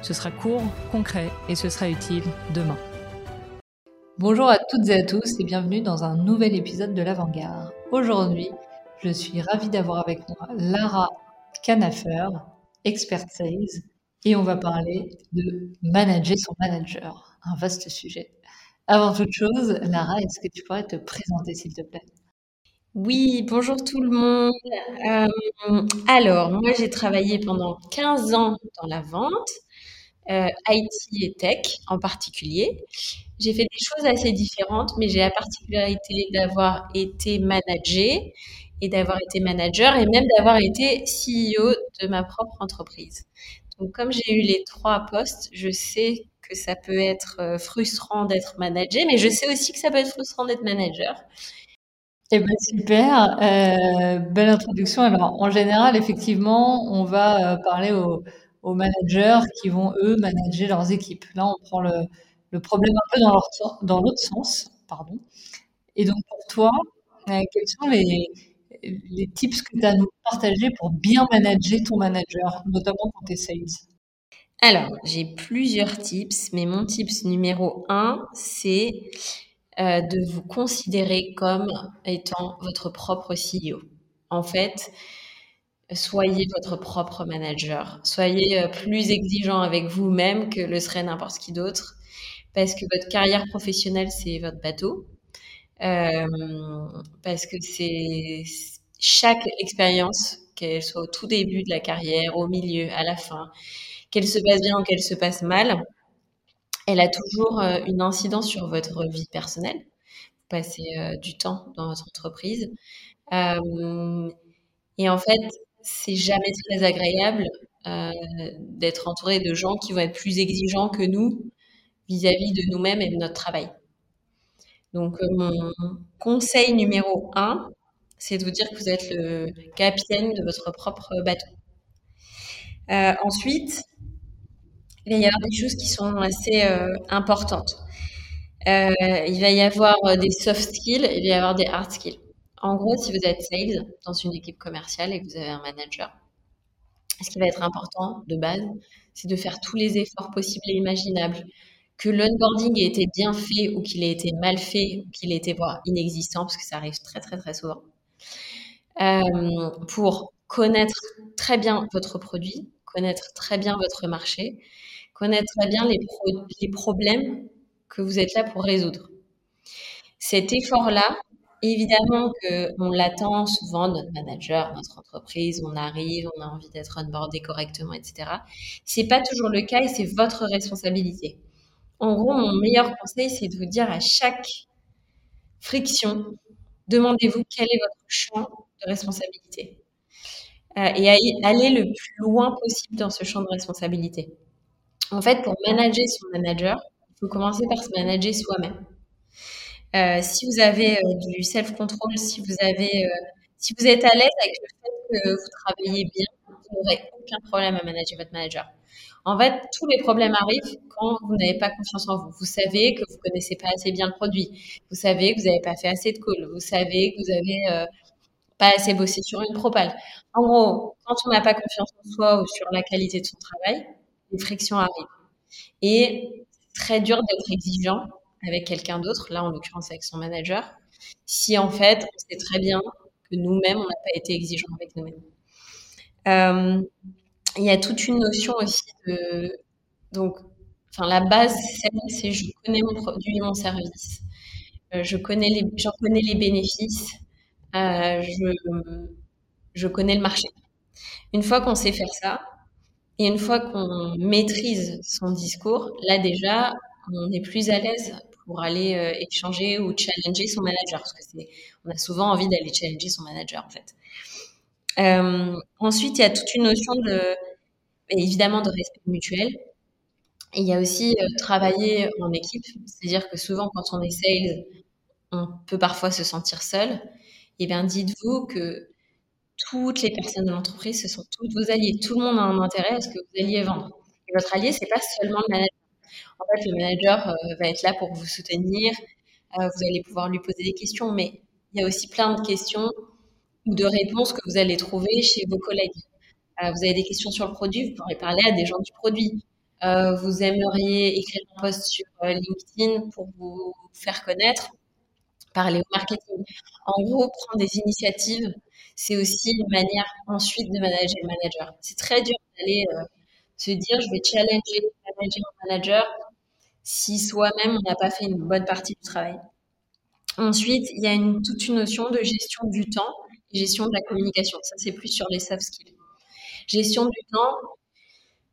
Ce sera court, concret et ce sera utile demain. Bonjour à toutes et à tous et bienvenue dans un nouvel épisode de l'Avant-Garde. Aujourd'hui, je suis ravie d'avoir avec moi Lara Canafer, expert sales, et on va parler de manager son manager, un vaste sujet. Avant toute chose, Lara, est-ce que tu pourrais te présenter s'il te plaît? Oui, bonjour tout le monde. Euh, alors, moi, j'ai travaillé pendant 15 ans dans la vente, euh, IT et tech en particulier. J'ai fait des choses assez différentes, mais j'ai la particularité d'avoir été managée et d'avoir été manager et même d'avoir été CEO de ma propre entreprise. Donc, comme j'ai eu les trois postes, je sais que ça peut être euh, frustrant d'être managé, mais je sais aussi que ça peut être frustrant d'être manager. Eh ben super, euh, belle introduction. Alors en général, effectivement, on va euh, parler aux, managers qui vont eux manager leurs équipes. Là, on prend le, problème un peu dans, l'autre sens, pardon. Et donc pour toi, euh, quels sont les, les tips que tu as à nous partager pour bien manager ton manager, notamment quand tu es sales? Alors, j'ai plusieurs tips, mais mon tips numéro un, c'est euh, de vous considérer comme étant votre propre CEO. En fait, soyez votre propre manager. Soyez euh, plus exigeant avec vous-même que le serait n'importe qui d'autre. Parce que votre carrière professionnelle, c'est votre bateau. Euh, parce que c'est chaque expérience, qu'elle soit au tout début de la carrière, au milieu, à la fin, qu'elle se passe bien ou qu'elle se passe mal, elle a toujours euh, une incidence sur votre vie personnelle. Vous passez euh, du temps dans votre entreprise. Euh, et en fait, c'est jamais très agréable d'être entouré de gens qui vont être plus exigeants que nous vis-à-vis de nous-mêmes et de notre travail. Donc, mon conseil numéro un, c'est de vous dire que vous êtes le capitaine de votre propre bateau. ensuite, il va y avoir des choses qui sont assez euh, importantes. Euh, il va y avoir euh, des soft skills, il va y avoir des hard skills. En gros, si vous êtes sales dans une équipe commerciale et que vous avez un manager, ce qui va être important de base, c'est de faire tous les efforts possibles et imaginables. Que l'onboarding ait été bien fait ou qu'il ait été mal fait ou qu'il ait été voire inexistant, parce que ça arrive très très très souvent, pour connaître très bien votre produit, connaître très bien votre marché, connaître très bien les, problèmes que vous êtes là pour résoudre. Cet effort-là, évidemment qu'on l'attend souvent, notre manager, notre entreprise, on arrive, on a envie d'être onboardé correctement, etc. C'est pas toujours le cas et c'est votre responsabilité. En gros, mon meilleur conseil, c'est de vous dire à chaque friction, demandez-vous quel est votre champ de responsabilité. Euh, et aller le plus loin possible dans ce champ de responsabilité. En fait, pour manager son manager, il faut commencer par se manager soi-même. Euh, si vous avez euh, du self-control, si vous avez, euh, si vous êtes à l'aise avec le fait que vous travaillez bien, vous n'aurez aucun problème à manager votre manager. En fait, tous les problèmes arrivent quand vous n'avez pas confiance en vous. Vous savez que vous connaissez pas assez bien le produit. Vous savez que vous n'avez pas fait assez de calls. Vous savez que vous avez pas assez bossé sur une propale. En gros, quand on n'a pas confiance en soi ou sur la qualité de son travail, les frictions arrivent. Et très dur d'être exigeant avec quelqu'un d'autre, là en l'occurrence avec son manager, si en fait on sait très bien que nous-mêmes on n'a pas été exigeant avec nous-mêmes. Euh, il y a toute une notion aussi de donc, enfin la base c'est je connais mon produit, mon service, euh, je connais les, j'en connais les bénéfices, euh, je connais le marché. Une fois qu'on sait faire ça, et une fois qu'on maîtrise son discours, là déjà, on est plus à l'aise pour aller euh, échanger ou challenger son manager, parce que c'est, on a souvent envie d'aller challenger son manager en fait. Euh, ensuite, il y a toute une notion de, évidemment, de respect mutuel. Il y a aussi euh, travailler en équipe, c'est-à-dire que souvent quand on est sales, on peut parfois se sentir seul. Et eh bien dites-vous que toutes les personnes de l'entreprise, ce sont toutes vos alliés. Tout le monde a un intérêt à ce que vous alliez vendre. Et votre allié, c'est pas seulement le manager. En fait, le manager euh, va être là pour vous soutenir. Euh, vous allez pouvoir lui poser des questions, mais il y a aussi plein de questions ou de réponses que vous allez trouver chez vos collègues. Euh, vous avez des questions sur le produit, vous pourrez parler à des gens du produit. Vous aimeriez écrire un post sur LinkedIn pour vous faire connaître, parler au marketing. En gros, prendre des initiatives, c'est aussi une manière ensuite de manager le manager. C'est très dur d'aller se dire, je vais challenger, mon manager si soi-même on n'a pas fait une bonne partie du travail. Ensuite, il y a une, toute une notion de gestion du temps et gestion de la communication. Ça, c'est plus sur les soft skills. Gestion du temps,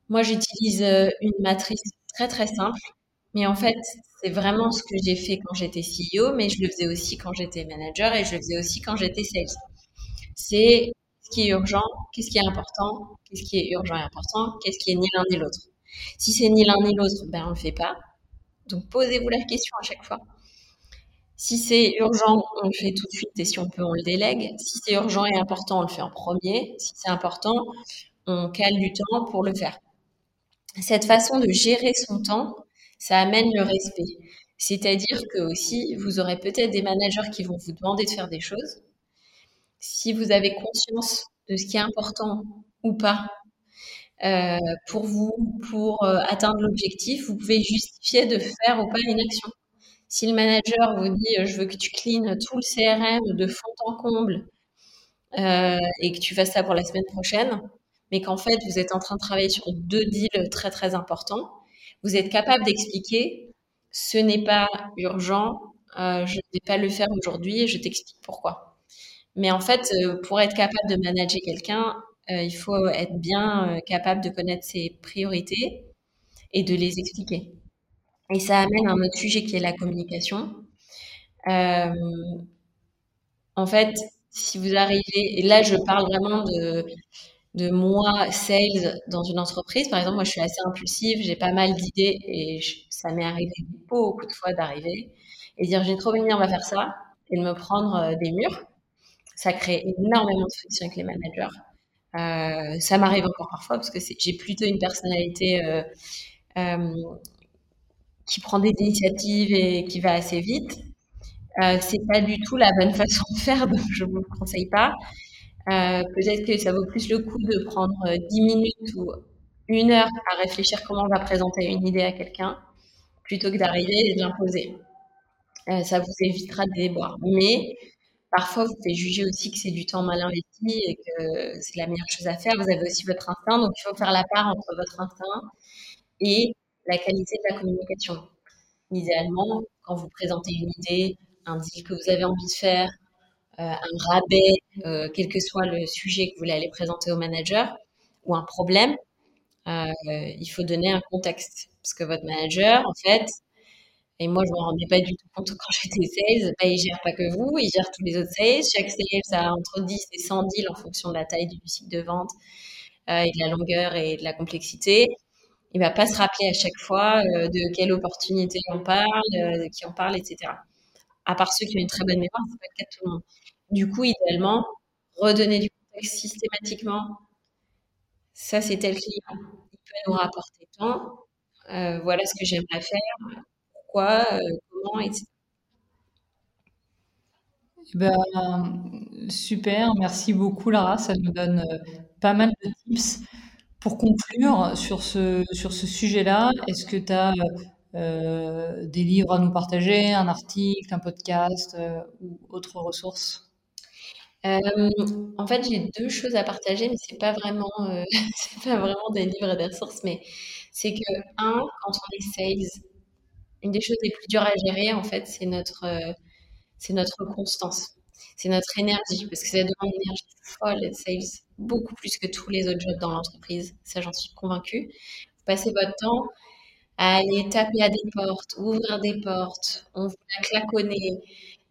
moi, j'utilise euh, une matrice très, très simple. Mais en fait, c'est vraiment ce que j'ai fait quand j'étais CEO, mais je le faisais aussi quand j'étais manager et je le faisais aussi quand j'étais sales. C'est ce qui est urgent, qu'est-ce qui est important, qu'est-ce qui est urgent et important, qu'est-ce qui est ni l'un ni l'autre. Si c'est ni l'un ni l'autre, ben on le fait pas. Donc posez-vous la question à chaque fois. Si c'est urgent, on le fait tout de suite et si on peut, on le délègue. Si c'est urgent et important, on le fait en premier. Si c'est important, on cale du temps pour le faire. Cette façon de gérer son temps, ça amène le respect. C'est-à-dire que aussi, vous aurez peut-être des managers qui vont vous demander de faire des choses. Si vous avez conscience de ce qui est important ou pas euh, pour vous, pour euh, atteindre l'objectif, vous pouvez justifier de faire ou pas une action. Si le manager vous dit euh, je veux que tu cleans tout le CRM de fond en comble et que tu fasses ça pour la semaine prochaine, mais qu'en fait vous êtes en train de travailler sur deux deals très très importants, vous êtes capable d'expliquer ce n'est pas urgent, je ne vais pas le faire aujourd'hui et je t'explique pourquoi. Mais en fait, euh, pour être capable de manager quelqu'un, euh, il faut être bien capable de connaître ses priorités et de les expliquer. Et ça amène à un autre sujet qui est la communication. Euh, en fait, si vous arrivez, et là je parle vraiment de, de moi, sales, dans une entreprise. Par exemple, moi je suis assez impulsive, j'ai pas mal d'idées et ça m'est arrivé beaucoup de fois d'arriver et dire j'ai trop envie, on va faire ça, et de me prendre euh, des murs. Ça crée énormément de friction avec les managers. Euh, ça m'arrive encore parfois parce que j'ai plutôt une personnalité euh, euh, qui prend des initiatives et qui va assez vite. C'est pas du tout la bonne façon de faire, donc je vous le conseille pas. Peut-être que ça vaut plus le coup de prendre 10 minutes ou une heure à réfléchir comment on va présenter une idée à quelqu'un, plutôt que d'arriver et de l'imposer. Ça vous évitera de déboire. Mais parfois, vous pouvez juger aussi que c'est du temps mal investi et que c'est la meilleure chose à faire. Vous avez aussi votre instinct, donc il faut faire la part entre votre instinct et la qualité de la communication. Idéalement, quand vous présentez une idée, un deal que vous avez envie de faire, euh, un rabais, euh, quel que soit le sujet que vous aller présenter au manager, ou un problème, euh, il faut donner un contexte. Parce que votre manager, en fait, et moi je ne me rendais pas du tout compte quand j'étais sales, bah, il gère pas que vous, il gère tous les autres sales. Chaque sales a entre 10 et 100 deals en fonction de la taille du cycle de vente et de la longueur et de la complexité il va pas se rappeler à chaque fois euh, de quelle opportunité on parle, euh, de qui on parle, etc. À part ceux qui ont une très bonne mémoire, c'est pas le cas de tout le monde. Du coup, idéalement, redonner du contexte systématiquement. Ça, c'est tel client. Il peut nous rapporter tant. Euh, voilà ce que j'aimerais faire. Pourquoi, comment, etc. Eh ben, super, merci beaucoup Lara, ça nous donne pas mal de tips. Pour conclure sur ce, sur ce sujet-là, est-ce que tu as euh, des livres à nous partager, un article, un podcast euh, ou autre ressource? Euh, en fait, j'ai deux choses à partager, mais c'est pas vraiment, c'est pas vraiment des livres et des ressources, mais c'est que un, quand on est sales, une des choses les plus dures à gérer, en fait, c'est notre, c'est notre constance, c'est notre énergie, parce que ça demande une énergie folle, sales beaucoup plus que tous les autres jobs dans l'entreprise. Ça, j'en suis convaincue. Vous passez votre temps à aller taper à des portes, ouvrir des portes, on vous la claconner.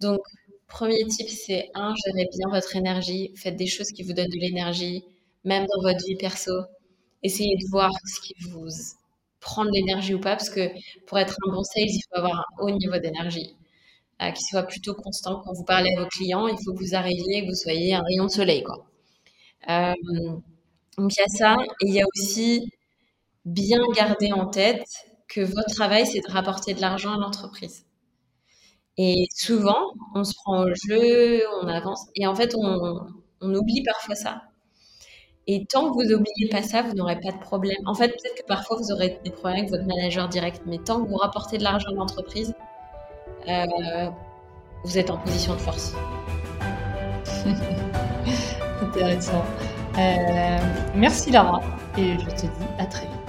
Donc, premier tip, c'est un, gérez bien votre énergie. Faites des choses qui vous donnent de l'énergie, même dans votre vie perso. Essayez de voir ce qui vous prendre l'énergie ou pas, parce que pour être un bon sales, il faut avoir un haut niveau d'énergie, euh, qui soit plutôt constant. Quand vous parlez à vos clients, il faut que vous arriviez, que vous soyez un rayon de soleil, quoi. Euh, donc il y a ça, et il y a aussi bien garder en tête que votre travail, c'est de rapporter de l'argent à l'entreprise. Et souvent, on se prend au jeu, on avance, et en fait, on, on oublie parfois ça. Et tant que vous n'oubliez pas ça, vous n'aurez pas de problème. En fait, peut-être que parfois vous aurez des problèmes avec votre manager direct, mais tant que vous rapportez de l'argent à l'entreprise, euh, vous êtes en position de force. Intéressant. Euh, merci Lara, et je te dis à très vite.